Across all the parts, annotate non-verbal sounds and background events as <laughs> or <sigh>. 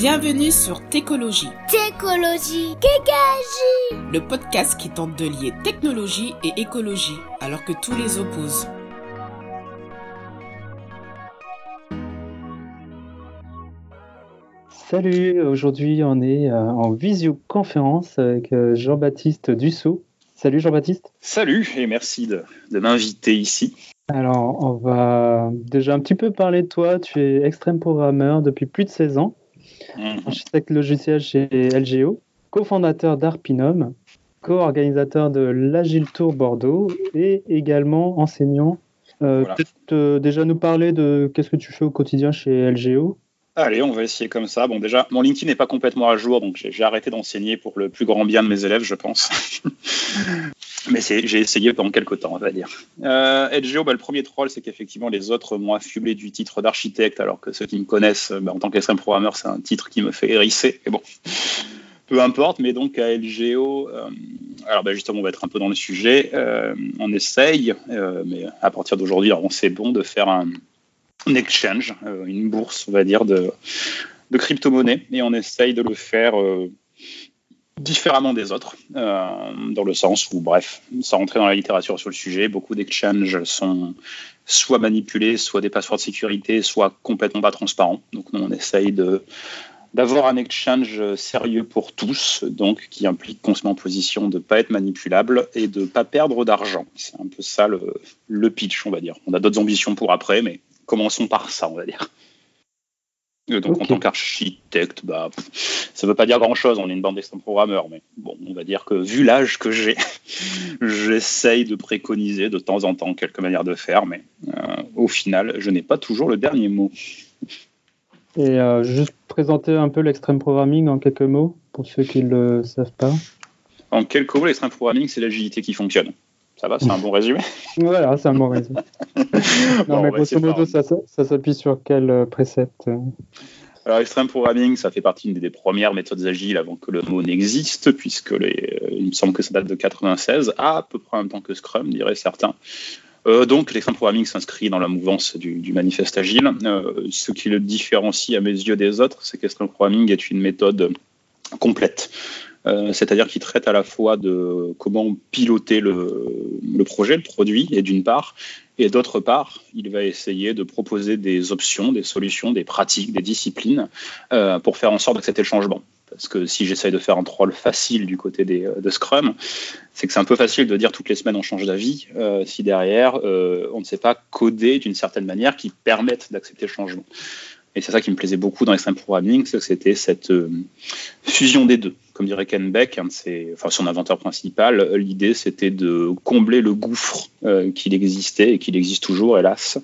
Bienvenue sur Técologie. Técologie, Kékagie. Le podcast qui tente de lier technologie et écologie alors que tous les opposent. Salut, aujourd'hui on est euh, en visioconférence avec euh, Jean-Baptiste Dussault. Salut Jean-Baptiste. Salut et merci de, de m'inviter ici. Alors, on va déjà un petit peu parler de toi. Tu es extrême programmeur depuis plus de 16 ans. Architecte logiciel chez LGO, cofondateur d'Arpinum, co-organisateur de l'Agile Tour Bordeaux et également enseignant. Euh, Voilà. Peut-être euh, déjà nous parler de qu'est-ce que tu fais au quotidien chez LGO. Allez, on va essayer comme ça. Bon, déjà, mon LinkedIn n'est pas complètement à jour, donc j'ai j'ai arrêté d'enseigner pour le plus grand bien de mes élèves, je pense. <laughs> Mais j'ai essayé pendant quelques temps, on va dire. Euh, LGO, bah, le premier troll, c'est qu'effectivement, les autres m'ont affublé du titre d'architecte, alors que ceux qui me connaissent, bah, en tant qu'extrême programmeur, c'est un titre qui me fait hérisser. Mais bon, peu importe. Mais donc, à LGO, euh, alors bah, justement, on va être un peu dans le sujet. Euh, on essaye, euh, mais à partir d'aujourd'hui, on sait bon de faire un, exchange, euh, une bourse, on va dire, de, de crypto-monnaies. Et on essaye de le faire euh, différemment des autres, euh, dans le sens où, bref, sans rentrer dans la littérature sur le sujet, beaucoup d'exchanges sont soit manipulés, soit des passeports de sécurité, soit complètement pas transparents. Donc nous, on essaye d'avoir un exchange sérieux pour tous, donc qui implique qu'on se met en position de ne pas être manipulable et de ne pas perdre d'argent. C'est un peu ça le pitch, on va dire. On a d'autres ambitions pour après, mais commençons par ça, on va dire. Euh, Donc en tant qu'architecte, bah, ça ne veut pas dire grand-chose, on est une bande d'extrêmes programmeurs, mais bon, on va dire que vu l'âge que j'ai, <laughs> j'essaye de préconiser de temps en temps quelques manières de faire, mais euh, au final, je n'ai pas toujours le dernier mot. Et euh, juste présenter un peu l'extrême programming en quelques mots pour ceux qui ne le savent pas. En quelques mots, l'extreme programming, c'est l'agilité qui fonctionne. Ça va, c'est un bon résumé <laughs> Voilà, c'est un bon résumé. <laughs> Non, on mais grosso modo, ça, ça, ça s'appuie sur quel euh, précepte euh Alors, extreme programming, ça fait partie des, des premières méthodes agiles avant que le mot n'existe, puisque les, euh, il me semble que ça date de 96, à peu près en même temps que Scrum, diraient certains. Euh, donc, l'extreme programming s'inscrit dans la mouvance du, du manifeste agile. Euh, ce qui le différencie à mes yeux des autres, c'est qu'extreme programming est une méthode complète. Euh, c'est-à-dire qu'il traite à la fois de comment piloter le, projet, le produit, et d'une part, et d'autre part, il va essayer de proposer des options, des solutions, des pratiques, des disciplines euh, pour faire en sorte d'accepter le changement. Parce que si j'essaye de faire un troll facile du côté des, euh, de Scrum, c'est que c'est un peu facile de dire toutes les semaines on change d'avis si derrière on ne sait pas coder d'une certaine manière qui permette d'accepter le changement. Et c'est ça qui me plaisait beaucoup dans l'extreme programming, c'est que c'était cette fusion des deux. Comme dirait Ken Beck, un de ses- enfin son inventeur principal, l'idée c'était de combler le gouffre euh, qu'il existait et qu'il existe toujours, hélas,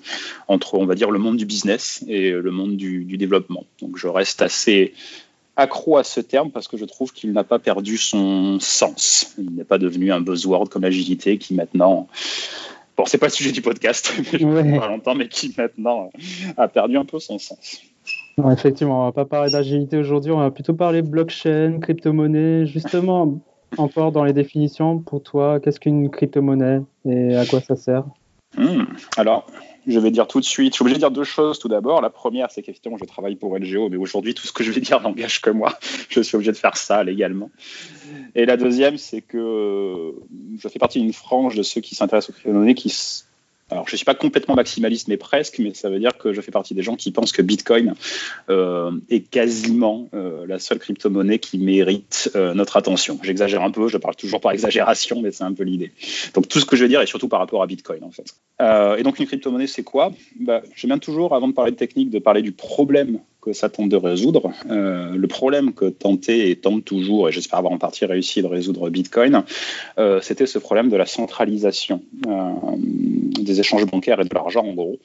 entre, on va dire, le monde du business et le monde du, du développement. Donc je reste assez accro à ce terme parce que je trouve qu'il n'a pas perdu son sens. Il n'est pas devenu un buzzword comme l'agilité qui maintenant... Bon, c'est pas le sujet du podcast, <laughs> mais je Ouais. pas longtemps, mais qui maintenant a perdu un peu son sens. Non, effectivement, on va pas parler d'agilité aujourd'hui, on va plutôt parler blockchain, crypto-monnaie. Justement, <laughs> encore dans les définitions, pour toi, qu'est-ce qu'une crypto-monnaie et à quoi ça sert? Hmm. Alors, je vais dire tout de suite, je suis obligé de dire deux choses tout d'abord. La première, c'est qu'effectivement, je travaille pour LGO, mais aujourd'hui, tout ce que je vais dire <laughs> n'engage que moi. Je suis obligé de faire ça légalement. Et la deuxième, c'est que je fais partie d'une frange de ceux qui s'intéressent aux crypto-monnaies qui. Alors, je ne suis pas complètement maximaliste, mais presque, mais ça veut dire que je fais partie des gens qui pensent que Bitcoin euh, est quasiment euh, la seule crypto-monnaie qui mérite euh, notre attention. J'exagère un peu, je parle toujours par exagération, mais c'est un peu l'idée. Donc tout ce que je vais dire est surtout par rapport à Bitcoin en fait. Et donc une crypto-monnaie c'est quoi? Bah, J'aime bien toujours, avant de parler de technique, de parler du problème que ça tente de résoudre. Euh, le problème que tentait et tente toujours, et j'espère avoir en partie réussi de résoudre Bitcoin, euh, c'était ce problème de la centralisation euh, des échanges bancaires et de l'argent en gros.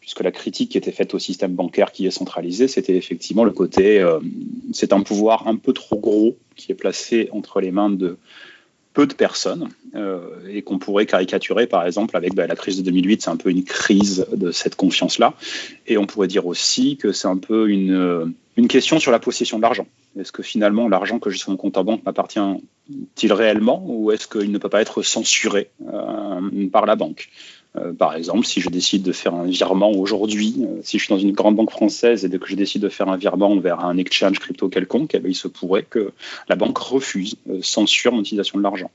Puisque la critique qui était faite au système bancaire qui est centralisé, c'était effectivement le côté, c'est un pouvoir un peu trop gros qui est placé entre les mains de peu de personnes euh, et qu'on pourrait caricaturer par exemple avec bah, la crise de 2008, c'est un peu une crise de cette confiance-là. Et on pourrait dire aussi que c'est un peu une, euh, une question sur la possession de l'argent. Est-ce que finalement l'argent que j'ai sur mon compte en banque m'appartient-il réellement ou est-ce qu'il ne peut pas être censuré euh, par la banque? Euh, par exemple, si je décide de faire un virement aujourd'hui, euh, si je suis dans une grande banque française et que je décide de faire un virement vers un exchange crypto quelconque, eh bien, il se pourrait que la banque refuse, euh, censure l'utilisation de l'argent.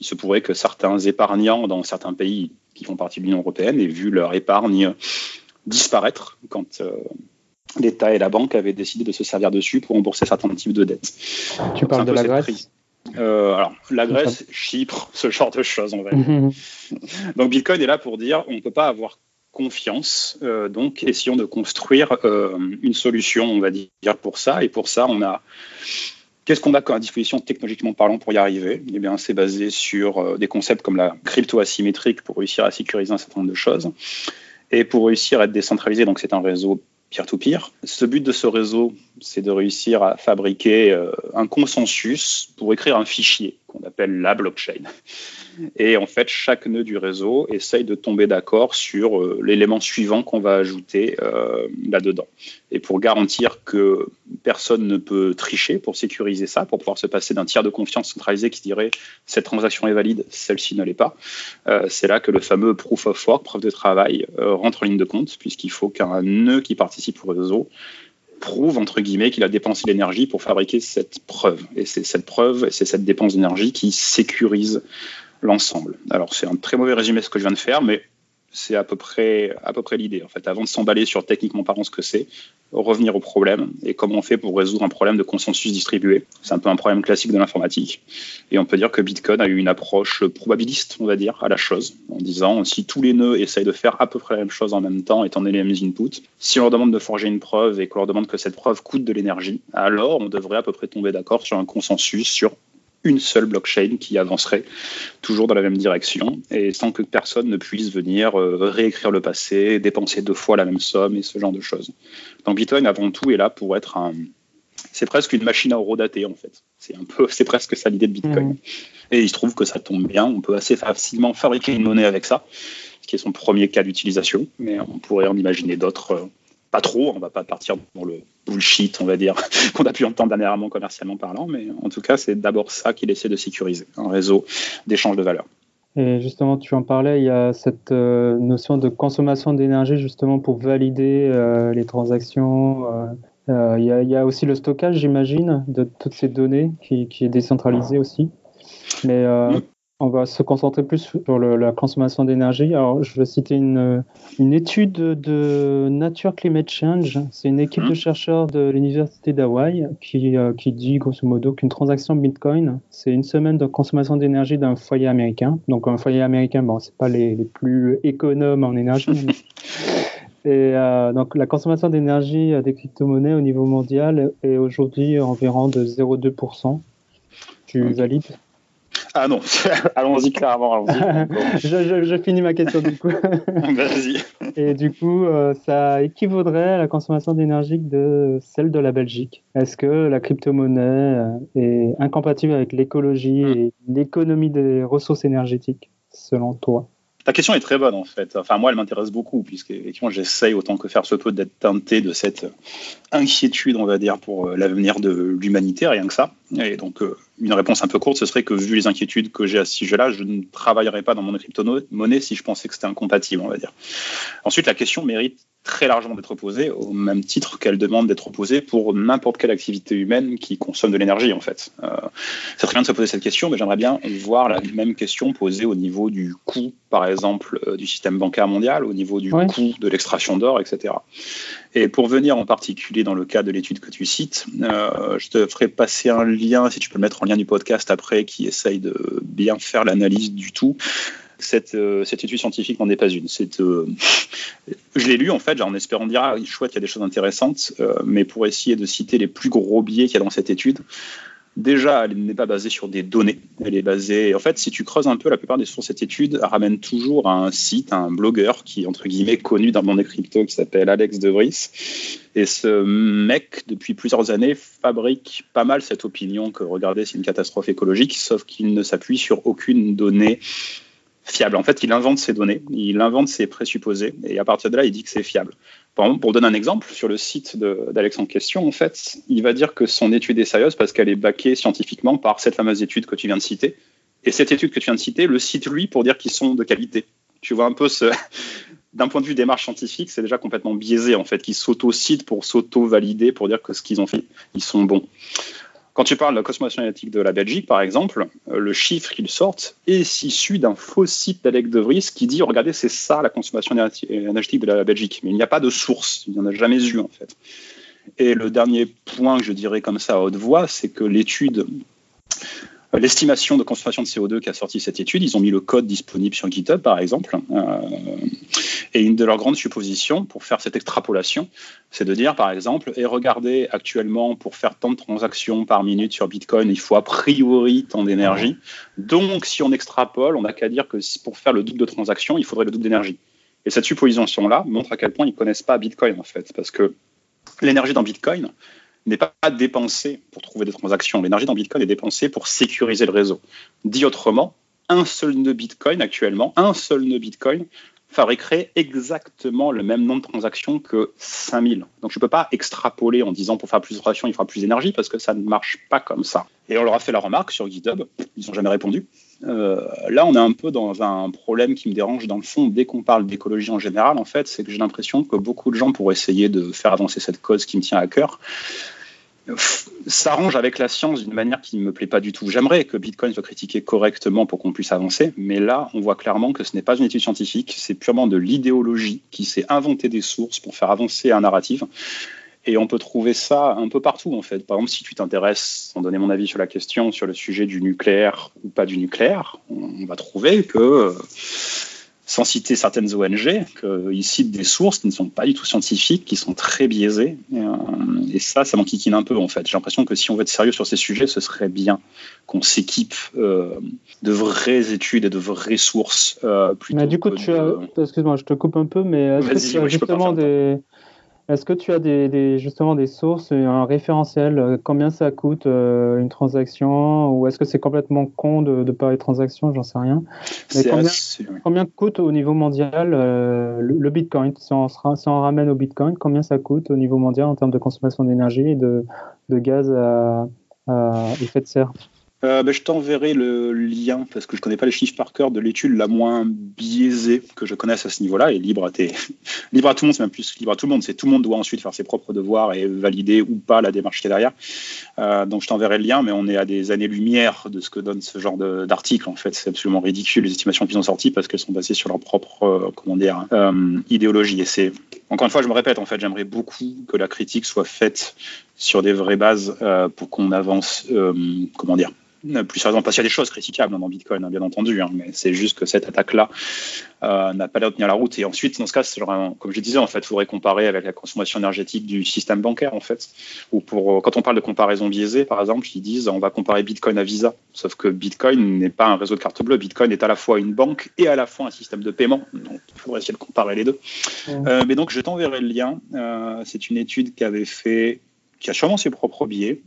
Il se pourrait que certains épargnants dans certains pays qui font partie de l'Union européenne aient vu leur épargne disparaître quand l'État et la banque avaient décidé de se servir dessus pour rembourser certains types de dettes. Tu parles de la Grèce? Euh, alors, la Grèce, Chypre, ce genre de choses, on va dire. Mhm. donc, Bitcoin est là pour dire on ne peut pas avoir confiance, euh, donc essayons de construire euh, une solution, on va dire, pour ça. Et pour ça, on a. Qu'est-ce qu'on a à disposition technologiquement parlant pour y arriver? Eh bien, c'est basé sur des concepts comme la crypto asymétrique pour réussir à sécuriser un certain nombre de choses. Et pour réussir à être décentralisé, donc c'est un réseau peer-to-peer. Ce but de ce réseau, c'est de réussir à fabriquer euh, un consensus pour écrire un fichier qu'on appelle la blockchain. Et en fait, chaque nœud du réseau essaye de tomber d'accord sur euh, l'élément suivant qu'on va ajouter euh, là-dedans. Et pour garantir que personne ne peut tricher, pour sécuriser ça, pour pouvoir se passer d'un tiers de confiance centralisé qui dirait cette transaction est valide, celle-ci ne l'est pas, euh, c'est là que le fameux proof of work, preuve de travail, rentre en ligne de compte, puisqu'il faut qu'un nœud qui participe au réseau prouve, entre guillemets, qu'il a dépensé l'énergie pour fabriquer cette preuve. Et c'est cette preuve, c'est cette dépense d'énergie qui sécurise l'ensemble. Alors c'est un très mauvais résumé ce que je viens de faire, mais c'est à peu près, l'idée. En fait, avant de s'emballer sur techniquement parlant ce que c'est, revenir au problème et comment on fait pour résoudre un problème de consensus distribué. C'est un peu un problème classique de l'informatique. Et on peut dire que Bitcoin a eu une approche probabiliste, on va dire, à la chose, en disant si tous les nœuds essayent de faire à peu près la même chose en même temps, étant donné les mêmes inputs, si on leur demande de forger une preuve et qu'on leur demande que cette preuve coûte de l'énergie, alors on devrait à peu près tomber d'accord sur un consensus sur une seule blockchain qui avancerait toujours dans la même direction et sans que personne ne puisse venir euh, réécrire le passé, dépenser deux fois la même somme et ce genre de choses. Donc Bitcoin avant tout est là pour être un c'est presque une machine à horodater en fait. C'est un peu <laughs> c'est presque ça l'idée de Bitcoin. Mmh. Et il se trouve que ça tombe bien, on peut assez facilement fabriquer une monnaie avec ça, ce qui est son premier cas d'utilisation, mais on pourrait en imaginer d'autres euh, pas trop, on va pas partir dans le bullshit, on va dire, <laughs> qu'on a pu entendre dernièrement commercialement parlant, mais en tout cas, c'est d'abord ça qu'il essaie de sécuriser, un réseau d'échange de valeur. Et justement, tu en parlais, il y a cette euh, notion de consommation d'énergie justement pour valider euh, les transactions. Euh, il, y a, aussi le stockage, j'imagine, de toutes ces données qui, qui est décentralisé aussi. Mais on va se concentrer plus sur la consommation d'énergie. Alors, je vais citer une, une, étude de Nature Climate Change. C'est une équipe de mhm. chercheurs de l'université d'Hawaï qui, euh, qui, dit grosso modo qu'une transaction Bitcoin, c'est une semaine de consommation d'énergie d'un foyer américain. Donc, un foyer américain, bon, c'est pas les, les, plus économes en énergie. <laughs> Et euh, donc, la consommation d'énergie des crypto-monnaies au niveau mondial est aujourd'hui environ de 0,2%. Tu valides? Ah non, <laughs> allons-y clairement. <laughs> je, finis ma question du coup. <laughs> Vas-y. Et du coup, euh, ça équivaudrait à la consommation d'énergie de celle de la Belgique. Est-ce que la crypto-monnaie euh, est incompatible avec l'écologie hmm. et l'économie des ressources énergétiques, selon toi? Ta question est très bonne en fait. Enfin moi elle m'intéresse beaucoup puisque effectivement j'essaye autant que faire se peut d'être teinté de cette inquiétude on va dire pour euh, l'avenir de l'humanité rien que ça. Et donc euh, une réponse un peu courte ce serait que vu les inquiétudes que j'ai à ce sujet-là je ne travaillerais pas dans mon crypto-monnaie si je pensais que c'était incompatible on va dire. Ensuite la question mérite très largement d'être posée au même titre qu'elle demande d'être posée pour n'importe quelle activité humaine qui consomme de l'énergie en fait. Euh, c'est très bien de se poser cette question mais j'aimerais bien voir la même question posée au niveau du coût par exemple euh, du système bancaire mondial, au niveau du coût de l'extraction d'or, etc. Et pour venir en particulier dans le cas de l'étude que tu cites, euh, je te ferai passer un lien, si tu peux le mettre en lien du podcast après, qui essaye de bien faire l'analyse du tout. Cette, euh, cette, étude scientifique n'en est pas une. <laughs> je l'ai lu en fait, en espérant dire ah, chouette, il y a des choses intéressantes, mais pour essayer de citer les plus gros biais qu'il y a dans cette étude, Déjà, elle n'est pas basée sur des données. Elle est basée. En fait, si tu creuses un peu, la plupart des sources de cette étude ramènent toujours à un site, un blogueur qui est entre guillemets connu dans le monde des crypto, qui s'appelle Alex De Vries. Et ce mec, depuis plusieurs années, fabrique pas mal cette opinion que regarder, c'est une catastrophe écologique, sauf qu'il ne s'appuie sur aucune donnée fiable. En fait, il invente ses données, il invente ses présupposés, et à partir de là, il dit que c'est fiable. Par exemple, pour donner un exemple, sur le site d'Alex en question, en fait, il va dire que son étude est sérieuse parce qu'elle est baquée scientifiquement par cette fameuse étude que tu viens de citer. Et cette étude que tu viens de citer le cite lui pour dire qu'ils sont de qualité Tu vois un peu ce. <laughs> D'un point de vue démarche scientifique, c'est déjà complètement biaisé en fait, qu'ils s'auto-citent pour s'auto-valider, pour dire que ce qu'ils ont fait, ils sont bons. Quand tu parles de la consommation énergétique de la Belgique, par exemple, euh, le chiffre qu'ils sortent est issu d'un faux site d'Alec De Vries qui dit regardez, c'est ça la consommation énergétique de la Belgique. Mais il n'y a pas de source, il n'y en a jamais eu en fait. Et le dernier point que je dirais comme ça à haute voix, c'est que l'étude l'estimation de consommation de CO2 qui a sorti cette étude, ils ont mis le code disponible sur GitHub, par exemple. Euh, et une de leurs grandes suppositions pour faire cette extrapolation, c'est de dire, par exemple, et regardez actuellement, pour faire tant de transactions par minute sur Bitcoin, il faut a priori tant d'énergie. Donc, si on extrapole, on n'a qu'à dire que pour faire le double de transactions, il faudrait le double d'énergie. Et cette supposition-là montre à quel point ils ne connaissent pas Bitcoin, en fait. Parce que l'énergie dans Bitcoin, n'est pas dépensée pour trouver des transactions. L'énergie dans Bitcoin est dépensée pour sécuriser le réseau. Dit autrement, un seul nœud Bitcoin actuellement, un seul nœud Bitcoin fabriquerait exactement le même nombre de transactions que 5000. Donc je ne peux pas extrapoler en disant pour faire plus de transactions, il fera plus d'énergie parce que ça ne marche pas comme ça. Et on leur a fait la remarque sur GitHub, ils n'ont jamais répondu. Euh, là, on est un peu dans un problème qui me dérange dans le fond dès qu'on parle d'écologie en général, en fait, c'est que j'ai l'impression que beaucoup de gens, pour essayer de faire avancer cette cause qui me tient à cœur, s'arrange avec la science d'une manière qui ne me plaît pas du tout. J'aimerais que Bitcoin soit critiqué correctement pour qu'on puisse avancer, mais là, on voit clairement que ce n'est pas une étude scientifique, c'est purement de l'idéologie qui s'est inventé des sources pour faire avancer un narratif. Et on peut trouver ça un peu partout, en fait. Par exemple, si tu t'intéresses, sans donner mon avis sur la question, sur le sujet du nucléaire ou pas du nucléaire, on va trouver que sans citer certaines ONG, qu'ils citent des sources qui ne sont pas du tout scientifiques, qui sont très biaisées. Et, euh, ça, ça m'enquiquine un peu, en fait. J'ai l'impression que si on veut être sérieux sur ces sujets, ce serait bien qu'on s'équipe euh, de vraies études et de vraies sources. Euh, plutôt mais du coup, tu as... Excuse-moi, je te coupe un peu, mais est-ce que tu as justement des... Est-ce que tu as des, justement des sources, un référentiel euh, Combien ça coûte euh, une transaction Ou est-ce que c'est complètement con de, de parler de transaction J'en sais rien. combien, coûte au niveau mondial euh, le, Bitcoin? Si on, ramène au Bitcoin, combien ça coûte au niveau mondial en termes de consommation d'énergie et de, gaz à, à effet de serre? Euh, ben, je t'enverrai le lien, parce que je ne connais pas les chiffres par cœur, de l'étude la moins biaisée que je connaisse à ce niveau-là, et libre à, tes... <laughs> libre à tout le monde, c'est même plus libre à tout le monde, c'est tout le monde doit ensuite faire ses propres devoirs et valider ou pas la démarche qui est derrière. Euh, donc je t'enverrai le lien, mais on est à des années-lumière de ce que donne ce genre d'article. En fait, c'est absolument ridicule les estimations qu'ils ont sorties parce qu'elles sont basées sur leur propre euh, comment dire, idéologie. Et c'est, encore une fois, je me répète, en fait, j'aimerais beaucoup que la critique soit faite sur des vraies bases pour qu'on avance, comment dire, plus sérieusement, parce qu'il y a des choses critiquables dans Bitcoin, hein, bien entendu, hein, mais c'est juste que cette attaque-là euh, n'a pas l'air de tenir la route. Et ensuite, dans ce cas, comme je disais, en fait, il faudrait comparer avec la consommation énergétique du système bancaire, en fait. Ou pour, euh, quand on parle de comparaison biaisée, par exemple, ils disent on va comparer Bitcoin à Visa. Sauf que Bitcoin n'est pas un réseau de carte bleue. Bitcoin est à la fois une banque et à la fois un système de paiement. Donc, il faudrait essayer de comparer les deux. Euh, mais donc, je t'enverrai le lien. c'est une étude qui avait fait, qui a sûrement ses propres biais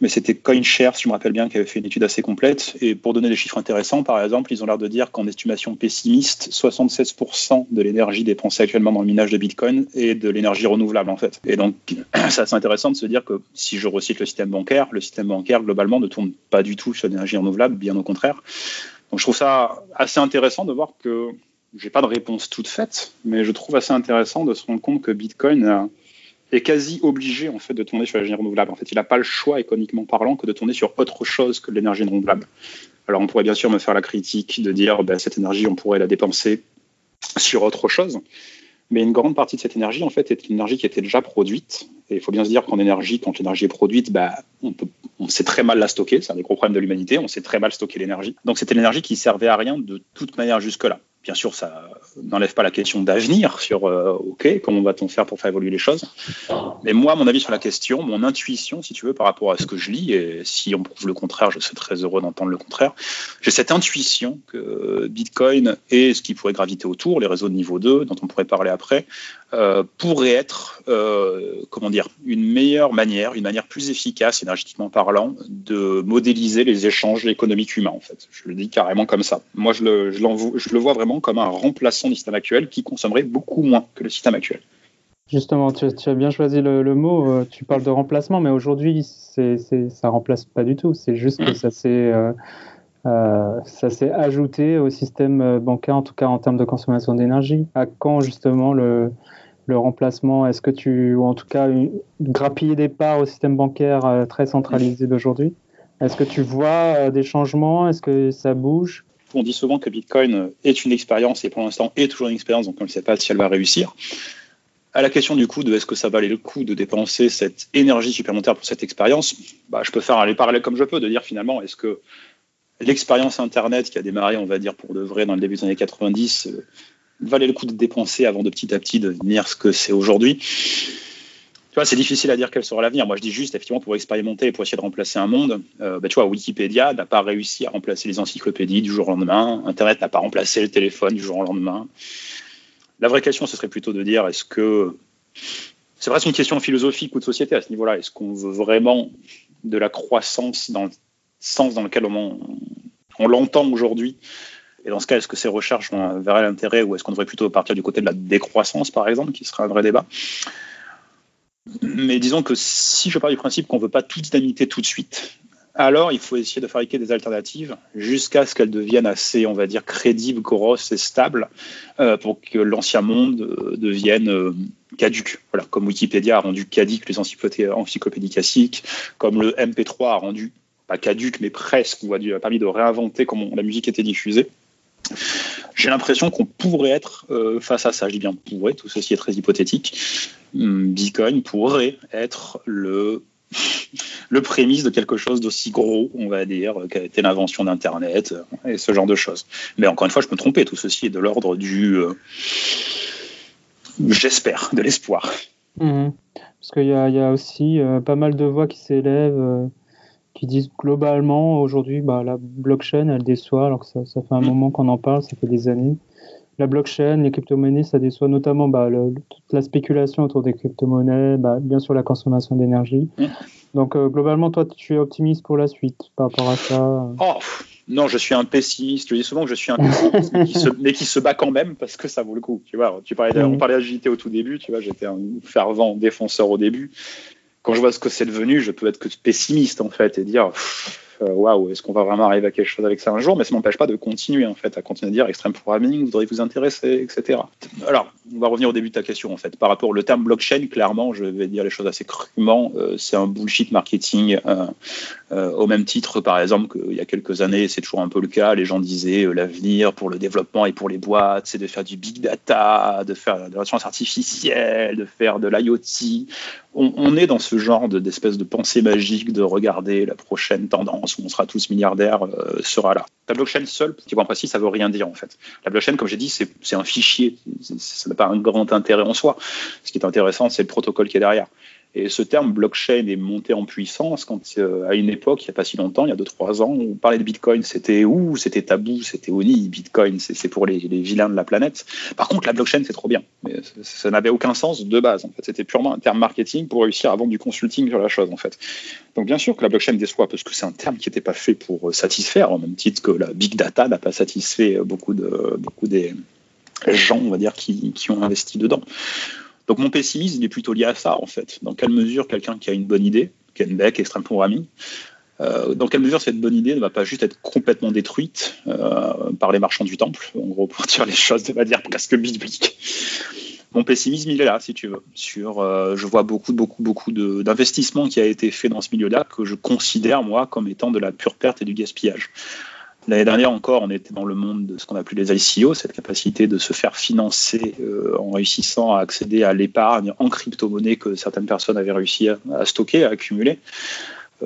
mais c'était CoinShare, si je me rappelle bien, qui avait fait une étude assez complète. Et pour donner des chiffres intéressants, par exemple, ils ont l'air de dire qu'en estimation pessimiste, 76% de l'énergie dépensée actuellement dans le minage de Bitcoin est de l'énergie renouvelable, en fait. Et donc, <clears throat> c'est assez intéressant de se dire que si je recite le système bancaire, le système bancaire, globalement, ne tourne pas du tout sur l'énergie renouvelable, bien au contraire. Donc, je trouve ça assez intéressant de voir que j'ai pas de réponse toute faite, mais je trouve assez intéressant de se rendre compte que Bitcoin a est quasi obligé en fait de tourner sur l'énergie renouvelable. En fait, il n'a pas le choix économiquement parlant que de tourner sur autre chose que l'énergie renouvelable. Alors, on pourrait bien sûr me faire la critique de dire ben, cette énergie, on pourrait la dépenser sur autre chose. Mais une grande partie de cette énergie, en fait, est une énergie qui était déjà produite. Et il faut bien se dire qu'en énergie, quand l'énergie est produite, bah, on, on sait très mal la stocker. C'est un des gros problèmes de l'humanité. On sait très mal stocker l'énergie. Donc, c'était l'énergie qui servait à rien de toute manière jusque-là. Bien sûr, ça n'enlève pas la question d'avenir sur euh, OK, comment va-t-on faire pour faire évoluer les choses? Mais moi, mon avis sur la question, mon intuition, si tu veux, par rapport à ce que je lis, et si on prouve le contraire, je serais très heureux d'entendre le contraire, j'ai cette intuition que Bitcoin et ce qui pourrait graviter autour, les réseaux de niveau 2, dont on pourrait parler après, euh, pourrait être, euh, comment dire, une meilleure manière, une manière plus efficace, énergétiquement parlant, de modéliser les échanges économiques humains, en fait. Je le dis carrément comme ça. Moi, je le, je le vois vraiment comme un remplaçant du système actuel qui consommerait beaucoup moins que le système actuel. Justement, tu, as bien choisi le, mot. Euh, tu parles de remplacement, mais aujourd'hui, ça remplace pas du tout. C'est juste que mmh. ça s'est ça s'est ajouté au système bancaire, en tout cas en termes de consommation d'énergie. À quand justement le, le remplacement? Est-ce que tu, ou en tout cas, grappiller des parts au système bancaire très centralisé d'aujourd'hui? Est-ce que tu vois des changements? Est-ce que ça bouge? On dit souvent que Bitcoin est une expérience et pour l'instant est toujours une expérience, donc on ne sait pas si elle va réussir. À la question du coup de est-ce que ça valait le coup de dépenser cette énergie supplémentaire pour cette expérience, bah, je peux faire les parallèles comme je peux, de dire finalement est-ce que l'expérience Internet qui a démarré, on va dire, pour de vrai dans le début des années 90, euh, valait le coup de dépenser avant de petit à petit devenir ce que c'est aujourd'hui? C'est difficile à dire quel sera l'avenir. Moi, je dis juste, effectivement, pour expérimenter et pour essayer de remplacer un monde, euh, bah, tu vois, Wikipédia n'a pas réussi à remplacer les encyclopédies du jour au lendemain. Internet n'a pas remplacé le téléphone du jour au lendemain. La vraie question, ce serait plutôt de dire, est-ce que c'est presque une question philosophique ou de société à ce niveau-là Est-ce qu'on veut vraiment de la croissance dans le sens dans lequel on, l'entend aujourd'hui? Et dans ce cas, est-ce que ces recherches vont vers l'intérêt ou est-ce qu'on devrait plutôt partir du côté de la décroissance, par exemple, qui serait un vrai débat? Mais disons que si je pars du principe qu'on ne veut pas tout dynamiter tout de suite, alors il faut essayer de fabriquer des alternatives jusqu'à ce qu'elles deviennent assez, on va dire, crédibles, grosses et stables euh, pour que l'ancien monde euh, devienne euh, caduque. Voilà, comme Wikipédia a rendu caduque les encyclopédies classiques, comme le MP3 a rendu, pas caduque, mais presque, ou a permis de réinventer comment la musique était diffusée. J'ai l'impression qu'on pourrait être face à ça. Je dis bien pourrait, tout ceci est très hypothétique. Hmm, Bitcoin pourrait être le <laughs> le prémisse de quelque chose d'aussi gros, on va dire, qu'a été l'invention d'Internet et ce genre de choses. Mais encore une fois, je peux me tromper. Tout ceci est de l'ordre du, euh, j'espère, de l'espoir. Mhm. Parce qu'il y, a aussi euh, pas mal de voix qui s'élèvent, euh, qui disent globalement aujourd'hui, bah, la blockchain, elle déçoit, alors que ça, ça fait un mhm. moment qu'on en parle, ça fait des années la blockchain, les crypto-monnaies, ça déçoit notamment bah, toute la spéculation autour des crypto-monnaies, bah, bien sûr la consommation d'énergie. Donc euh, globalement, toi, tu es optimiste pour la suite par rapport à ça? Oh, Non, je suis un pessimiste. Je dis souvent que je suis un pessimiste, mais, qui se, bat quand même parce que ça vaut le coup. Tu vois, tu parlais, on parlait d'agilité au tout début. Tu vois, j'étais un fervent défenseur au début. Quand je vois ce que c'est devenu, je peux être que pessimiste en fait et dire waouh, est-ce qu'on va vraiment arriver à quelque chose avec ça un jour? Mais ça m'empêche pas de continuer en fait, à continuer à dire extreme programming, vous devriez vous intéresser, etc. Alors, on va revenir au début de ta question en fait. Par rapport au terme blockchain, clairement, je vais dire les choses assez crûment, euh, c'est un bullshit marketing. Euh, au même titre, par exemple, qu'il y a quelques années, c'est toujours un peu le cas, les gens disaient l'avenir pour le développement et pour les boîtes, c'est de faire du big data, de faire de la science artificielle, de faire de l'IoT on, est dans ce genre d'espèce de, pensée magique de regarder la prochaine tendance où on sera tous milliardaires euh, sera là. La blockchain seule, petit point précis, ça veut rien dire en fait. La blockchain, comme j'ai dit, c'est un fichier, ça n'a pas un grand intérêt en soi. Ce qui est intéressant, c'est le protocole qui est derrière. Et ce terme blockchain est monté en puissance euh, à une époque, il n'y a pas si longtemps, il y a 2-3 ans, on parlait de Bitcoin, c'était où? C'était tabou, c'était oni. Bitcoin, c'est pour les, vilains de la planète. Par contre, la blockchain, c'est trop bien. Mais ça, n'avait aucun sens de base. En fait, c'était purement un terme marketing pour réussir à vendre du consulting sur la chose. En fait. Donc, bien sûr que la blockchain déçoit parce que c'est un terme qui n'était pas fait pour euh, satisfaire, en même titre que la big data n'a pas satisfait beaucoup de beaucoup des gens, on va dire, qui, qui ont investi dedans. Donc mon pessimisme est plutôt lié à ça, en fait. Dans quelle mesure quelqu'un qui a une bonne idée, Ken Beck, Extreme Programming, euh, dans quelle mesure cette bonne idée ne va pas juste être complètement détruite euh, par les marchands du temple, en gros, pour <laughs> dire les choses de manière presque biblique mon pessimisme, il est là, si tu veux. Sur, euh, je vois beaucoup, beaucoup, beaucoup d'investissements qui a été fait dans ce milieu-là que je considère, moi, comme étant de la pure perte et du gaspillage. L'année dernière encore, on était dans le monde de ce qu'on appelle les ICO, cette capacité de se faire financer euh, en réussissant à accéder à l'épargne en crypto-monnaie que certaines personnes avaient réussi à, stocker, à accumuler.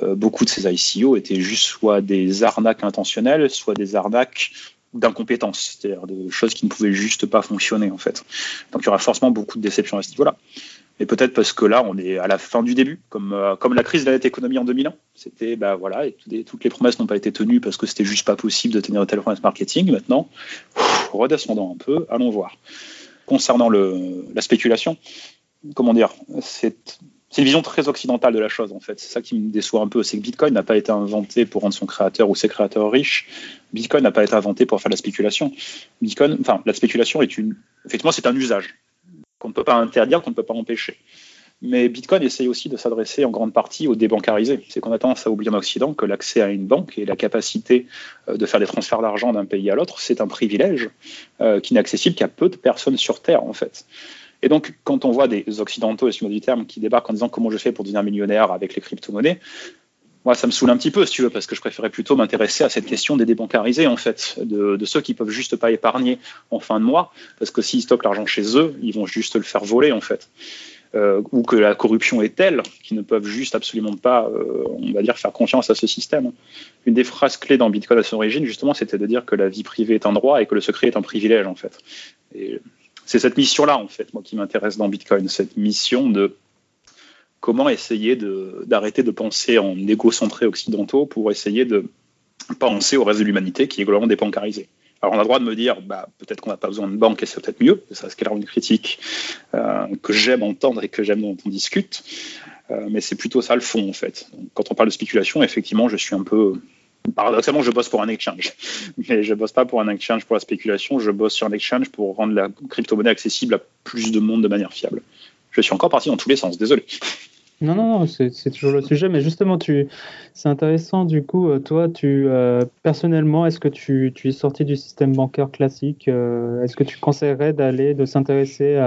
Euh, beaucoup de ces ICO étaient juste soit des arnaques intentionnelles, soit des arnaques d'incompétence, c'est-à-dire de choses qui ne pouvaient juste pas fonctionner en fait. Donc il y aura forcément beaucoup de déceptions à ce niveau-là mais peut-être parce que là, on est à la fin du début, comme, euh, la crise de la économie en 2001. C'était, bah voilà, et toutes les promesses n'ont pas été tenues parce que c'était juste pas possible de tenir de telles promesses marketing. Maintenant, redescendons un peu, allons voir. Concernant la spéculation, comment dire, c'est une vision très occidentale de la chose en fait. C'est ça qui me déçoit un peu, c'est que Bitcoin n'a pas été inventé pour rendre son créateur ou ses créateurs riches. Bitcoin n'a pas été inventé pour faire la spéculation. Bitcoin, enfin, la spéculation est une, effectivement, c'est un usage qu'on ne peut pas interdire, qu'on ne peut pas empêcher. Mais Bitcoin essaye aussi de s'adresser en grande partie aux débancarisés. C'est qu'on a tendance à oublier en Occident que l'accès à une banque et la capacité euh, de faire des transferts d'argent d'un pays à l'autre, c'est un privilège euh, qui n'est accessible qu'à peu de personnes sur Terre, en fait. Et donc, quand on voit des Occidentaux, excusez-moi du terme, qui débarquent en disant comment je fais pour devenir millionnaire avec les crypto-monnaies, moi, ça me saoule un petit peu, si tu veux, parce que je préférais plutôt m'intéresser à cette question des débancarisés, en fait, de, ceux qui peuvent juste pas épargner en fin de mois, parce que s'ils stockent l'argent chez eux, ils vont juste le faire voler, en fait. Euh, ou que la corruption est telle qu'ils ne peuvent juste absolument pas, euh, on va dire, faire confiance à ce système. Une des phrases clés dans Bitcoin à son origine, justement, c'était de dire que la vie privée est un droit et que le secret est un privilège, en fait. C'est cette mission-là, en fait, moi, qui m'intéresse dans Bitcoin, cette mission de comment essayer d'arrêter de, penser en égocentrés occidentaux pour essayer de penser au reste de l'humanité qui est globalement dépancarisé. Alors on a le droit de me dire, bah, peut-être qu'on n'a pas besoin de banque et c'est peut-être mieux, ça c'est une critique euh, que j'aime entendre et que j'aime dont on discute, euh, mais c'est plutôt ça le fond en fait. quand on parle de spéculation, effectivement, je suis un peu... Paradoxalement, je bosse pour un exchange, <laughs> mais je bosse pas pour un exchange pour la spéculation, je bosse sur un exchange pour rendre la crypto-monnaie accessible à plus de monde de manière fiable. Je suis encore parti dans tous les sens, désolé. Non, non, c'est toujours le sujet, mais justement, c'est intéressant du coup, euh, toi, tu, euh, personnellement, est-ce que tu, es sorti du système bancaire classique euh, Est-ce que tu conseillerais d'aller, de s'intéresser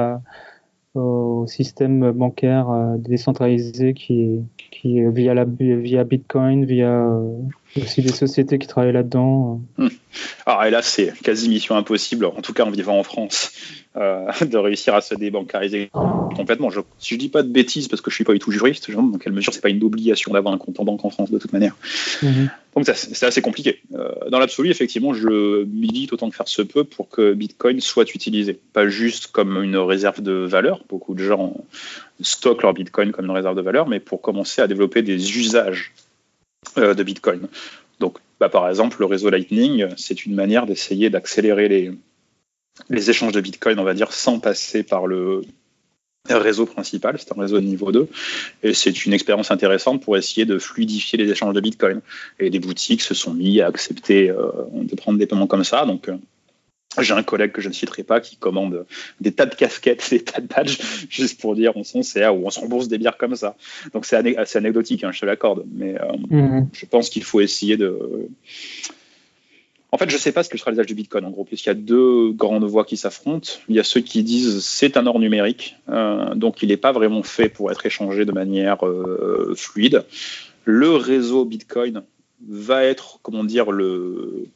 au système bancaire décentralisé qui, via, via Bitcoin, via aussi des sociétés qui travaillent là-dedans. Alors, <laughs> et là, c'est quasi mission impossible, en tout cas en vivant en France. Euh, <laughs> de réussir à se débancariser complètement. Je, si je dis pas de bêtises, parce que je suis pas du tout juriste, je dans quelle mesure c'est pas une obligation d'avoir un compte en banque en France de toute manière. Mhm. Donc c'est assez compliqué. Euh, dans l'absolu, effectivement, je milite autant que faire se peut pour que Bitcoin soit utilisé, pas juste comme une réserve de valeur. Beaucoup de gens stockent leur Bitcoin comme une réserve de valeur, mais pour commencer à développer des usages de Bitcoin. Donc, bah, par exemple, le réseau Lightning, c'est une manière d'essayer d'accélérer les, les échanges de Bitcoin, on va dire, sans passer par le réseau principal, c'est un réseau de niveau 2, et c'est une expérience intéressante pour essayer de fluidifier les échanges de Bitcoin. Et des boutiques se sont mis à accepter euh, de prendre des paiements comme ça, donc euh, j'ai un collègue que je ne citerai pas qui commande des tas de casquettes, <laughs> des tas de badges, juste pour dire on s'en sert ou on se rembourse des bières comme ça. Donc c'est assez anecdotique, hein, je te l'accorde, mais euh, mmh. je pense qu'il faut essayer de en fait, je ne sais pas ce que sera l'usage du Bitcoin, en gros, puisqu'il y a deux grandes voies qui s'affrontent. Il y a ceux qui disent c'est un or numérique, euh, donc il n'est pas vraiment fait pour être échangé de manière euh, fluide. Le réseau Bitcoin va être, comment dire, le,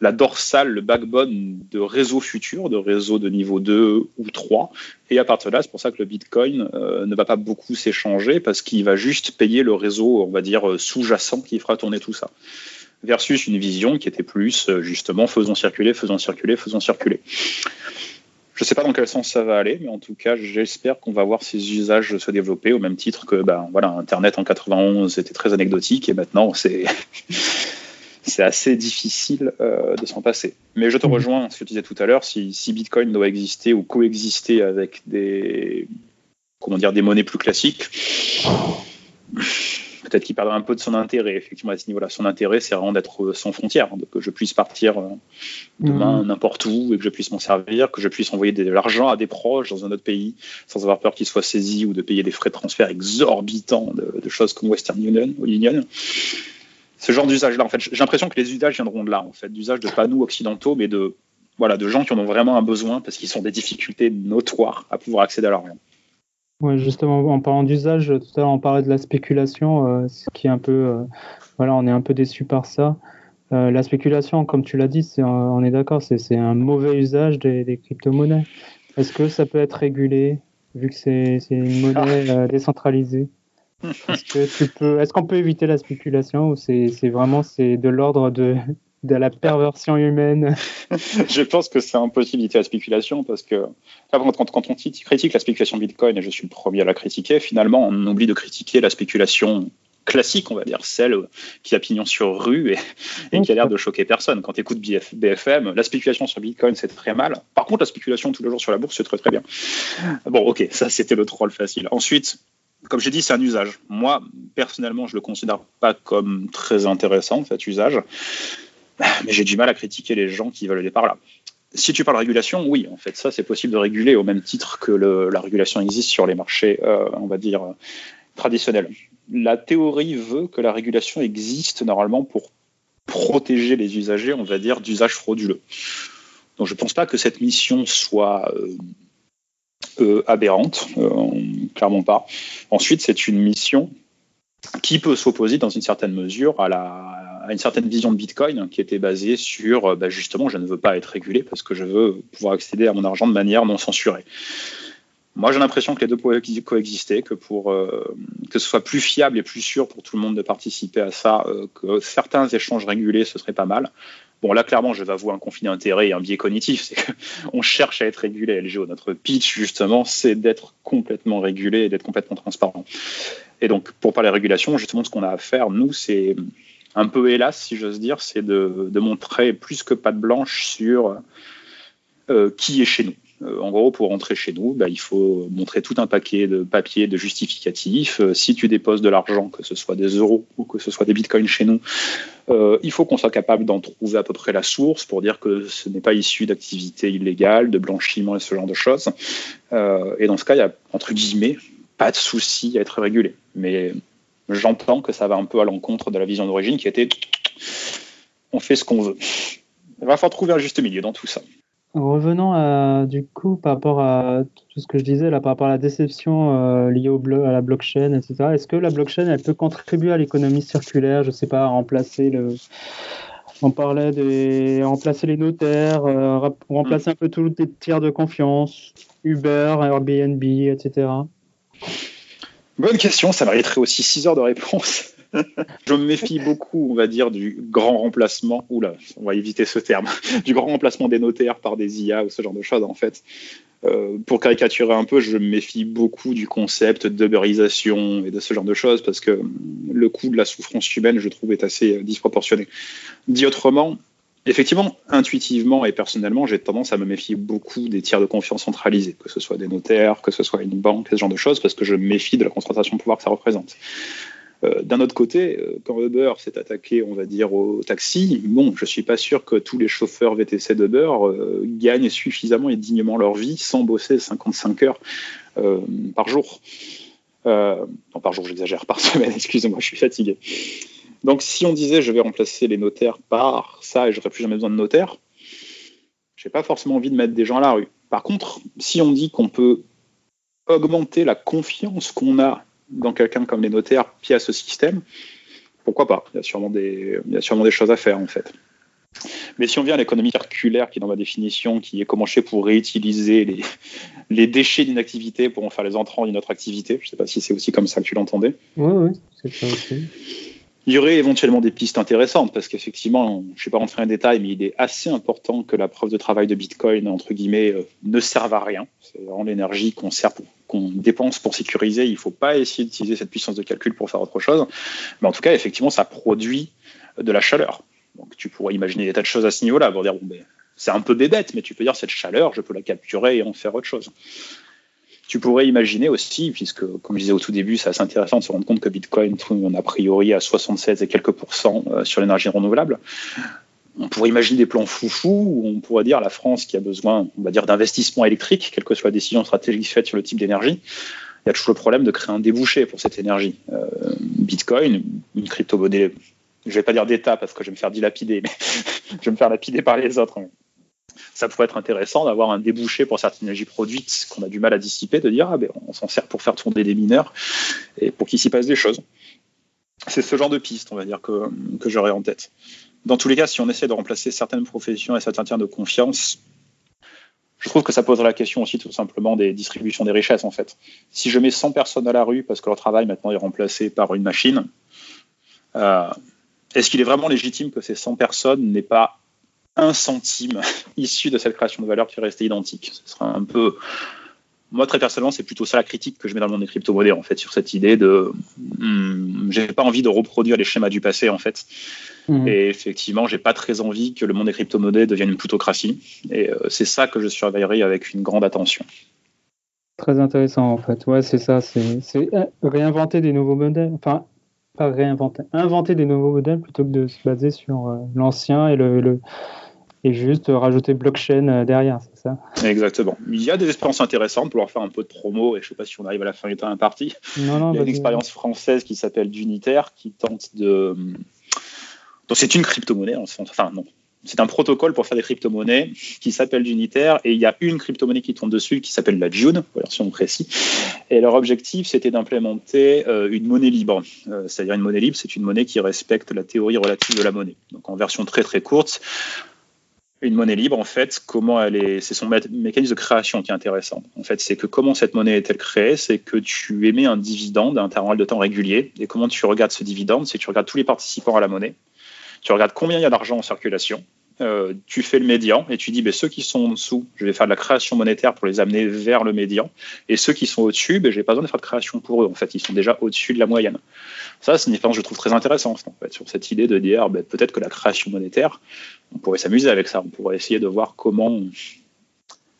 la dorsale, le backbone de réseaux futurs, de réseaux de niveau 2 ou 3. Et à partir de là, c'est pour ça que le Bitcoin euh, ne va pas beaucoup s'échanger parce qu'il va juste payer le réseau, on va dire, sous-jacent qui fera tourner tout ça versus une vision qui était plus euh, justement faisons circuler, faisons circuler, faisons circuler. Je ne sais pas dans quel sens ça va aller, mais en tout cas, j'espère qu'on va voir ces usages se développer au même titre que ben, voilà, Internet en 91 était très anecdotique et maintenant c'est c'est assez difficile euh, de s'en passer. Mais je te mmh. rejoins ce que tu disais tout à l'heure, si, si, Bitcoin doit exister ou coexister avec des comment dire des monnaies plus classiques, peut-être qu'il perdra un peu de son intérêt, effectivement, à ce niveau-là. Son intérêt, c'est vraiment d'être sans frontières, que je puisse partir euh, demain mmh. n'importe où et que je puisse m'en servir, que je puisse envoyer de l'argent à des proches dans un autre pays sans avoir peur qu'ils soient saisis ou de payer des frais de transfert exorbitants de, choses comme Western Union. Union. Ce genre d'usage-là, en fait, j'ai l'impression que les usages viendront de là, en fait, d'usages de pas nous occidentaux, mais de voilà, de gens qui en ont vraiment un besoin parce qu'ils ont des difficultés notoires à pouvoir accéder à l'argent. Oui, justement, en parlant d'usage, tout à l'heure on parlait de la spéculation, euh, ce qui est un peu, euh, voilà, on est un peu déçu par ça. Euh, la spéculation, comme tu l'as dit, c'est, on est d'accord, c'est, un mauvais usage des, crypto-monnaies. Est-ce que ça peut être régulé, vu que c'est, une monnaie ah. décentralisée? Est-ce qu'on peut éviter la spéculation ou c'est, vraiment de l'ordre de, la perversion humaine? <laughs> Je pense que c'est impossible d'éviter la spéculation parce que quand, quand, on critique la spéculation Bitcoin, et je suis le premier à la critiquer, finalement on oublie de critiquer la spéculation classique, on va dire, celle qui a pignon sur rue et, qui a l'air de choquer personne. Quand tu écoutes BFM, la spéculation sur Bitcoin, c'est très mal. Par contre, la spéculation tous les jours sur la bourse, c'est très très bien. Bon, ok, ça c'était le troll facile. Ensuite, comme j'ai dit, c'est un usage. Moi, personnellement, je le considère pas comme très intéressant, cet usage mais j'ai du mal à critiquer les gens qui veulent aller par là. si tu parles régulation, oui, en fait, ça c'est possible de réguler au même titre que la régulation existe sur les marchés, euh, on va dire, traditionnels. La théorie veut que la régulation existe normalement pour protéger les usagers, on va dire, d'usages frauduleux. Donc je ne pense pas que cette mission soit euh, euh, aberrante, euh, clairement pas. Ensuite, c'est une mission qui peut s'opposer dans une certaine mesure à, une certaine vision de Bitcoin qui était basée sur bah, justement je ne veux pas être régulé parce que je veux pouvoir accéder à mon argent de manière non censurée. Moi, j'ai l'impression que les deux peuvent coexister, que pour euh, que ce soit plus fiable et plus sûr pour tout le monde de participer à ça, euh, que certains échanges régulés, ce serait pas mal. Bon, là, clairement, je vais avouer un conflit d'intérêt et un biais cognitif, c'est qu'on cherche à être régulé, LGO. Notre pitch, justement, c'est d'être complètement régulé et d'être complètement transparent. Et donc, pour parler régulation, justement, ce qu'on a à faire, nous, c'est un peu hélas, si j'ose dire, c'est de, montrer plus que patte blanche sur euh, qui est chez nous. Euh, en gros, pour rentrer chez nous, bah, il faut montrer tout un paquet de papiers, de justificatifs. Euh, si tu déposes de l'argent, que ce soit des euros ou que ce soit des bitcoins chez nous, euh, il faut qu'on soit capable d'en trouver à peu près la source pour dire que ce n'est pas issu d'activités illégales, de blanchiment et ce genre de choses. et dans ce cas, il y a, entre guillemets, pas de souci à être régulé. Mais j'entends que ça va un peu à l'encontre de la vision d'origine qui était on fait ce qu'on veut. Il va falloir trouver un juste milieu dans tout ça. Revenons à, du coup par rapport à tout ce que je disais là, par rapport à la déception euh, liée au à la blockchain, etc. Est-ce que la blockchain elle peut contribuer à l'économie circulaire? Je sais pas, à remplacer le. On parlait de remplacer les notaires, euh, remplacer un peu tous les tiers de confiance, Uber, Airbnb, etc. Bonne question, ça mériterait aussi 6 heures de réponse je me méfie beaucoup, on va dire, du grand remplacement, oula, on va éviter ce terme, <laughs> du grand remplacement des notaires par des IA ou ce genre de choses, en fait. Euh, pour caricaturer un peu, je me méfie beaucoup du concept d'uberisation et de ce genre de choses parce que le coût de la souffrance humaine, je trouve, est assez disproportionné. Dit autrement, effectivement, intuitivement et personnellement, j'ai tendance à me méfier beaucoup des tiers de confiance centralisés, que ce soit des notaires, que ce soit une banque, ce genre de choses, parce que je me méfie de la concentration de pouvoir que ça représente. Euh, d'un autre côté, euh, quand Uber s'est attaqué, on va dire, au taxi, bon, je suis pas sûr que tous les chauffeurs VTC d'Uber euh, gagnent suffisamment et dignement leur vie sans bosser 55 heures par jour. non, par jour, j'exagère, par <laughs> semaine, excusez-moi, je suis fatigué. Donc, si on disait je vais remplacer les notaires par ça et j'aurais plus jamais besoin de notaire, j'ai pas forcément envie de mettre des gens à la rue. Par contre, si on dit qu'on peut augmenter la confiance qu'on a dans quelqu'un comme les notaires qui a ce système, pourquoi pas? Il y, a sûrement des, il y a sûrement des choses à faire en fait. Mais si on vient à l'économie circulaire, qui est dans ma définition, qui est comment je fais pour réutiliser les, les déchets d'une activité pour en faire les entrants d'une autre activité, je ne sais pas si c'est aussi comme ça que tu l'entendais. Oui, oui, c'est ça aussi il y aurait éventuellement des pistes intéressantes parce qu'effectivement, je ne vais pas rentrer en détail, mais il est assez important que la preuve de travail de Bitcoin, entre guillemets, euh, ne serve à rien. C'est vraiment l'énergie qu'on qu'on dépense pour sécuriser. Il ne faut pas essayer d'utiliser cette puissance de calcul pour faire autre chose. Mais en tout cas, effectivement, ça produit de la chaleur. Donc tu pourrais imaginer des tas de choses à ce niveau-là pour dire, ben, c'est un peu bébête, mais tu peux dire cette chaleur, je peux la capturer et en faire autre chose. Tu pourrais imaginer aussi, puisque comme je disais au tout début, c'est assez intéressant de se rendre compte que Bitcoin tourne a priori à 76 et quelques pourcents euh, sur l'énergie renouvelable. On pourrait imaginer des plans foufou où on pourrait dire la France qui a besoin, on va d'investissement électrique, quelle que soit la décision stratégique faite sur le type d'énergie. Il y a toujours le problème de créer un débouché pour cette énergie. Euh, Bitcoin, une crypto-monnaie, je ne vais pas dire d'État parce que je vais me faire dilapider, mais <laughs> je vais me faire lapider par les autres ça pourrait être intéressant d'avoir un débouché pour certaines énergies produites qu'on a du mal à dissiper, de dire ah ben on s'en sert pour faire tourner des mineurs et pour qu'il s'y passe des choses. C'est ce genre de piste, on va dire, que j'aurais en tête. Dans tous les cas, si on essaie de remplacer certaines professions et certains tiers de confiance, je trouve que ça poserait la question aussi tout simplement des distributions des richesses en fait. Si je mets 100 personnes à la rue parce que leur travail maintenant est remplacé par une machine, euh, est-ce qu'il est vraiment légitime que ces 100 personnes n'aient pas un centime <laughs> issu de cette création de valeur qui restait identique? Ce sera un peu. Moi, très personnellement, c'est plutôt ça la critique que je mets dans le monde des crypto-monnaies, en fait, sur cette idée de. Hmm, j'ai pas envie de reproduire les schémas du passé, en fait. Mmh. Et effectivement, j'ai pas très envie que le monde des crypto-monnaies devienne une plutocratie. Et euh, c'est ça que je surveillerai avec une grande attention. Très intéressant, en fait. Ouais, c'est ça. C'est euh, réinventer des nouveaux modèles. Enfin, pas réinventer. Inventer des nouveaux modèles plutôt que de se baser sur euh, l'ancien et le et juste rajouter blockchain derrière, c'est ça? Exactement. Il y a des expériences intéressantes pour leur faire un peu de promo, et je ne sais pas si on arrive à la fin du temps. Non, non, Il y a une expérience française qui s'appelle Dunitaire qui tente de. Donc c'est une crypto-monnaie, enfin non, c'est un protocole pour faire des crypto-monnaies qui s'appelle Unitaire et il y a une crypto-monnaie qui tourne dessus qui s'appelle la June, version précise. Et leur objectif, c'était d'implémenter euh, une monnaie libre. Euh, c'est-à-dire une monnaie libre, c'est une monnaie qui respecte la théorie relative de la monnaie. Donc en version très très courte, une monnaie libre, en fait, comment elle est, c'est son mécanisme de création qui est intéressant. En fait, c'est que comment cette monnaie est-elle créée, c'est que tu émets un dividende à un intervalle de temps régulier. Et comment tu regardes ce dividende, c'est que tu regardes tous les participants à la monnaie tu regardes combien il y a d'argent en circulation, euh, tu fais le médian et tu dis ben, ceux qui sont en dessous, je vais faire de la création monétaire pour les amener vers le médian, et ceux qui sont au-dessus, ben, je n'ai pas besoin de faire de création pour eux. En fait, ils sont déjà au-dessus de la moyenne. Ça, c'est une expérience que je trouve très intéressante sur cette idée de dire ben, peut-être que la création monétaire, on pourrait s'amuser avec ça, on pourrait essayer de voir comment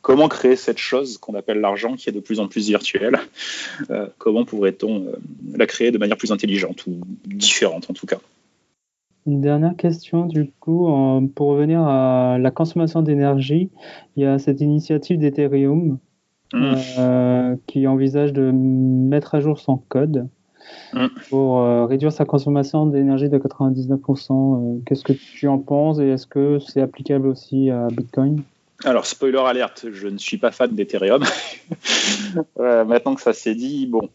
comment créer cette chose qu'on appelle l'argent qui est de plus en plus virtuelle. Euh, comment pourrait-on euh, la créer de manière plus intelligente ou différente en tout cas une dernière question, du coup, pour revenir à la consommation d'énergie, il y a cette initiative d'Ethereum mmh. euh, qui envisage de mettre à jour son code mmh. pour euh, réduire sa consommation d'énergie de 99%. Euh, qu'est-ce que tu en penses et est-ce que c'est applicable aussi à Bitcoin? Alors, spoiler alerte, je ne suis pas fan d'Ethereum. <laughs> maintenant que ça s'est dit, bon,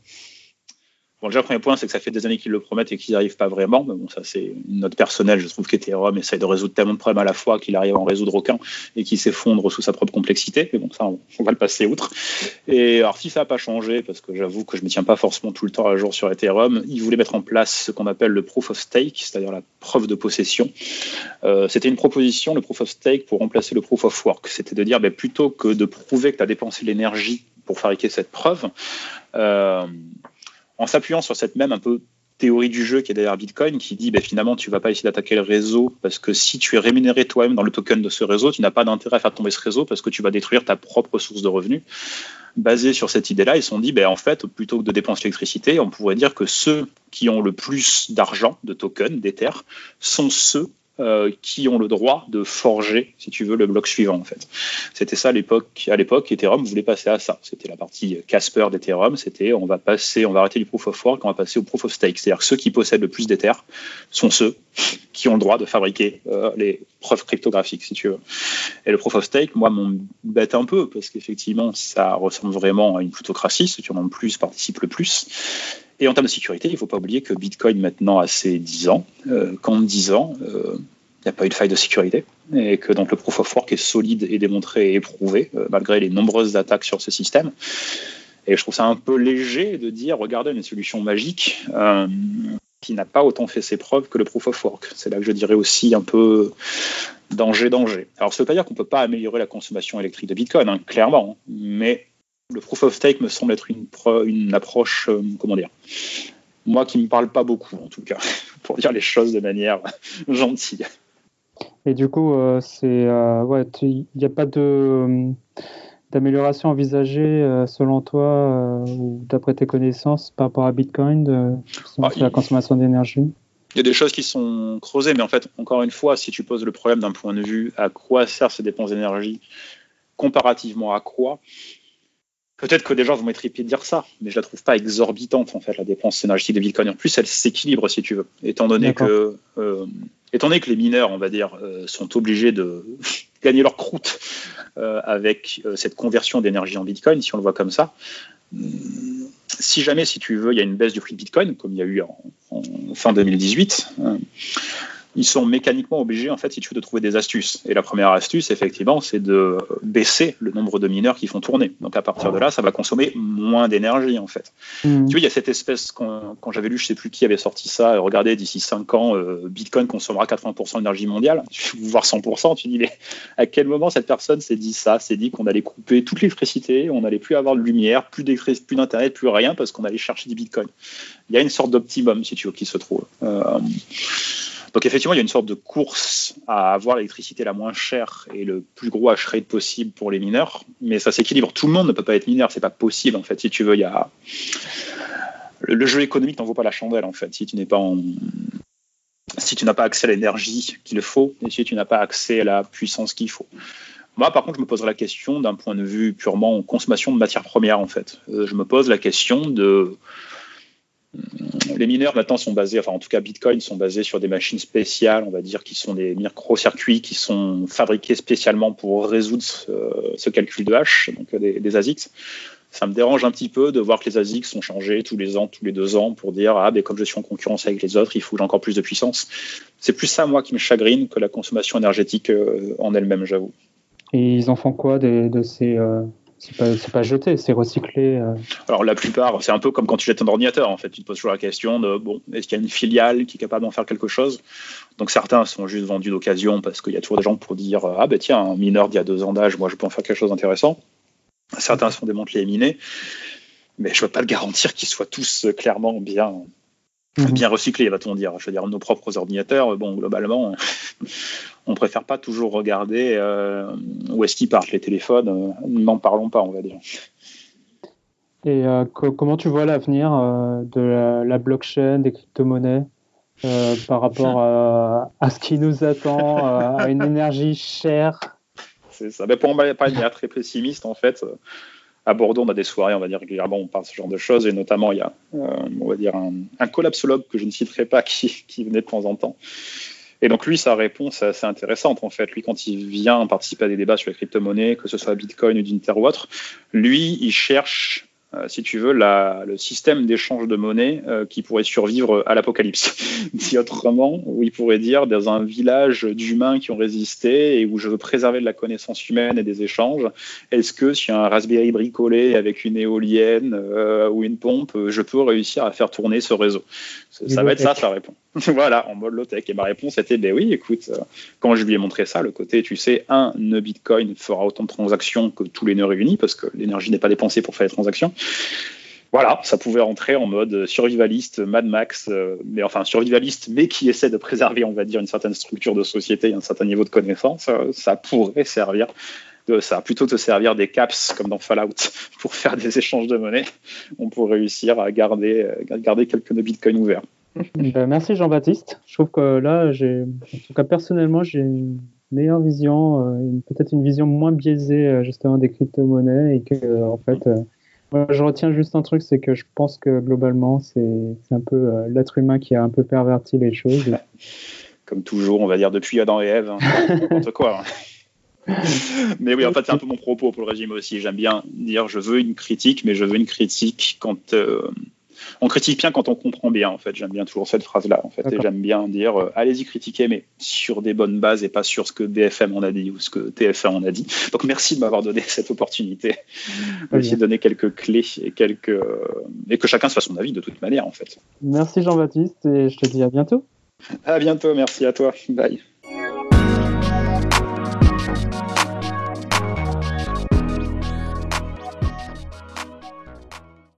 Bon, déjà, le premier point, c'est que ça fait des années qu'ils le promettent et qu'ils n'y arrivent pas vraiment. Mais bon, ça, c'est une note personnelle. Je trouve qu'Ethereum essaye de résoudre tellement de problèmes à la fois qu'il arrive à en résoudre aucun et qu'il s'effondre sous sa propre complexité. Mais bon, ça, on, va le passer outre. Et alors, si ça n'a pas changé, parce que j'avoue que je ne me tiens pas forcément tout le temps à jour sur Ethereum, ils voulaient mettre en place ce qu'on appelle le proof of stake, c'est-à-dire la preuve de possession. Euh, c'était une proposition, le proof of stake, pour remplacer le proof of work. C'était de dire, ben, plutôt que de prouver que tu as dépensé l'énergie pour fabriquer cette preuve, euh, en s'appuyant sur cette même un peu théorie du jeu qui est derrière Bitcoin, qui dit ben, finalement tu vas pas essayer d'attaquer le réseau parce que si tu es rémunéré toi-même dans le token de ce réseau, tu n'as pas d'intérêt à faire tomber ce réseau parce que tu vas détruire ta propre source de revenus. Basé sur cette idée-là, ils se sont dit ben, en fait, plutôt que de dépenser l'électricité, on pourrait dire que ceux qui ont le plus d'argent, de tokens, d'Ether, sont ceux euh, qui ont le droit de forger, si tu veux, le bloc suivant en fait. C'était ça à l'époque. À l'époque, Ethereum voulait passer à ça. C'était la partie Casper d'Ethereum. C'était on va passer, on va arrêter du proof of work, on va passer au proof of stake. C'est-à-dire que ceux qui possèdent le plus d'Ether sont ceux qui ont le droit de fabriquer euh, les preuves cryptographiques, si tu veux. Et le proof of stake, moi, m'embête un peu parce qu'effectivement, ça ressemble vraiment à une plutocratie. Ceux qui en ont plus participent le plus. Et en termes de sécurité, il ne faut pas oublier que Bitcoin maintenant a ses 10 ans, euh, qu'en 10 ans, euh, il n'y a pas eu de faille de sécurité, et que donc le proof of work est solide et démontré et éprouvé, euh, malgré les nombreuses attaques sur ce système. Et je trouve ça un peu léger de dire, regardez, une solution magique qui n'a pas autant fait ses preuves que le proof of work. C'est là que je dirais aussi un peu danger, danger. Alors, ça ne veut pas dire qu'on ne peut pas améliorer la consommation électrique de Bitcoin, hein, clairement, mais le proof of stake me semble être une, une approche, euh, comment dire, moi qui ne me parle pas beaucoup en tout cas, <laughs> pour dire les choses de manière <laughs> gentille. Et du coup, euh, c'est euh, ouais, il n'y a pas de d'amélioration envisagée selon toi ou d'après tes connaissances par rapport à Bitcoin de, ah, la consommation d'énergie? Il y a des choses qui sont creusées, mais en fait, encore une fois, si tu poses le problème d'un point de vue à quoi servent ces dépenses d'énergie comparativement à quoi, Peut-être que des gens vont m'être de dire ça, mais je la trouve pas exorbitante en fait la dépense énergétique de Bitcoin. En plus, elle s'équilibre si tu veux, étant donné que, euh, étant donné que les mineurs, on va dire, euh, sont obligés de <laughs> gagner leur croûte euh, avec cette conversion d'énergie en Bitcoin, si on le voit comme ça. Hmm, si jamais, si tu veux, il y a une baisse du prix de Bitcoin, comme il y a eu en, en fin 2018, ils sont mécaniquement obligés, en fait, si tu veux, de trouver des astuces. Et la première astuce, effectivement, c'est de baisser le nombre de mineurs qui font tourner. Donc à partir de là, ça va consommer moins d'énergie, en fait. Hmm. Tu vois, il y a cette espèce, quand, quand j'avais lu, je sais plus qui avait sorti ça, regardez, d'ici 5 ans, euh, Bitcoin consommera 80% d'énergie mondiale, <laughs> voire 100%. Tu dis, mais à quel moment cette personne s'est dit ça S'est dit qu'on allait couper toute l'électricité, on n'allait plus avoir de lumière, plus d'Internet, plus rien, parce qu'on allait chercher du Bitcoin? Il y a une sorte d'optimum, si tu veux, qui se trouve. Euh, donc effectivement, il y a une sorte de course à avoir l'électricité la moins chère et le plus gros hash rate possible pour les mineurs, mais ça s'équilibre. Tout le monde ne peut pas être mineur, c'est pas possible en fait. Si tu veux, il y a le jeu économique n'en vaut pas la chandelle en fait. Si tu n'es pas si tu n'as pas accès à l'énergie qu'il faut et si tu n'as pas accès à la puissance qu'il faut. Moi, par contre, je me poserai la question d'un point de vue purement consommation de matières premières, en fait. Euh, je me pose la question de. Les mineurs maintenant sont basés, enfin en tout cas Bitcoin sont basés sur des machines spéciales, on va dire, qui sont des micro-circuits qui sont fabriqués spécialement pour résoudre ce, calcul de hash, donc des, des ASICs ça me dérange un petit peu de voir que les ASIC sont changés tous les ans, tous les deux ans, pour dire ah ben comme je suis en concurrence avec les autres, il faut que j'ai encore plus de puissance. C'est plus ça moi qui me chagrine que la consommation énergétique euh, en elle-même, j'avoue. Et ils en font quoi de, de ces euh, c'est pas, pas, jeté, c'est recyclé. Euh Alors la plupart, c'est un peu comme quand tu jettes un ordinateur. En fait, tu te poses toujours la question de bon, est-ce qu'il y a une filiale qui est capable d'en faire quelque chose? Donc certains sont juste vendus d'occasion parce qu'il y a toujours des gens pour dire ah ben tiens, un mineur d'il y a deux ans d'âge, moi je peux en faire quelque chose d'intéressant. Certains sont démantelés et minés, mais je ne peux pas le garantir qu'ils soient tous euh, clairement bien, mhm. bien recyclés, va-t-on dire. Je veux dire, nos propres ordinateurs, bon, globalement, on préfère pas toujours regarder euh, où est-ce qu'ils partent. Les téléphones, euh, n'en parlons pas, on va dire. Et comment tu vois l'avenir de la, blockchain, des crypto-monnaies par rapport à, à, ce qui nous attend, à une énergie chère? C'est ça. Mais pour pas être très pessimiste, en fait, euh, à Bordeaux, on a des soirées, on va dire régulièrement, on parle de ce genre de choses, et notamment, il y a, euh, on va dire, un, collapsologue que je ne citerai pas <laughs> qui, qui, venait de temps en temps. Et donc, lui, sa réponse est assez intéressante, en fait. Lui, quand il vient participer à des débats sur les crypto-monnaies, que ce soit Bitcoin ou d'Inter ou autre, lui, il cherche euh, si tu veux, la, le système d'échange de monnaie euh, qui pourrait survivre à l'apocalypse. <laughs> Dit autrement, où il pourrait dire dans un village d'humains qui ont résisté et où je veux préserver de la connaissance humaine et des échanges, est-ce que si un Raspberry bricolé avec une éolienne euh, ou une pompe, je peux réussir à faire tourner ce réseau? Ça va être ça, ça répond. <laughs> voilà, en mode low-tech. Et ma réponse était, ben oui, écoute, quand je lui ai montré ça, le côté, tu sais, un nœud Bitcoin fera autant de transactions que tous les nœuds réunis, parce que l'énergie n'est pas dépensée pour faire les transactions voilà, ça pouvait rentrer en mode survivaliste, Mad Max, euh, mais enfin survivaliste, mais qui essaie de préserver, on va dire, une certaine structure de société, un certain niveau de connaissance. Euh, ça pourrait servir de ça, plutôt que de servir des caps comme dans Fallout <laughs> pour faire des échanges de monnaie. On pourrait réussir à garder, euh, garder quelques Bitcoin ouverts. Ben, merci Jean-Baptiste. Je trouve que là, j'ai, en tout cas personnellement, j'ai une meilleure vision, peut-être une vision moins biaisée justement des crypto-monnaies et que en fait je retiens juste un truc, c'est que je pense que globalement, c'est un peu euh, l'être humain qui a un peu perverti les choses. <laughs> Comme toujours, on va dire depuis Adam et Ève, hein. <laughs> n'importe quoi. Hein. mais oui, en fait, c'est un peu mon propos pour le régime aussi. J'aime bien dire je veux une critique, mais je veux une critique quand euh, on critique bien quand on comprend bien, en fait. J'aime bien toujours cette phrase-là, en fait. Et j'aime bien dire, euh, allez-y critiquer, mais sur des bonnes bases et pas sur ce que BFM en a dit ou ce que TF1 en a dit. Donc merci de m'avoir donné cette opportunité. Merci de donner quelques clés et quelques euh, et que chacun se fasse son avis de toute manière, en fait. Merci Jean-Baptiste et je te dis à bientôt. À bientôt, merci à toi. Bye.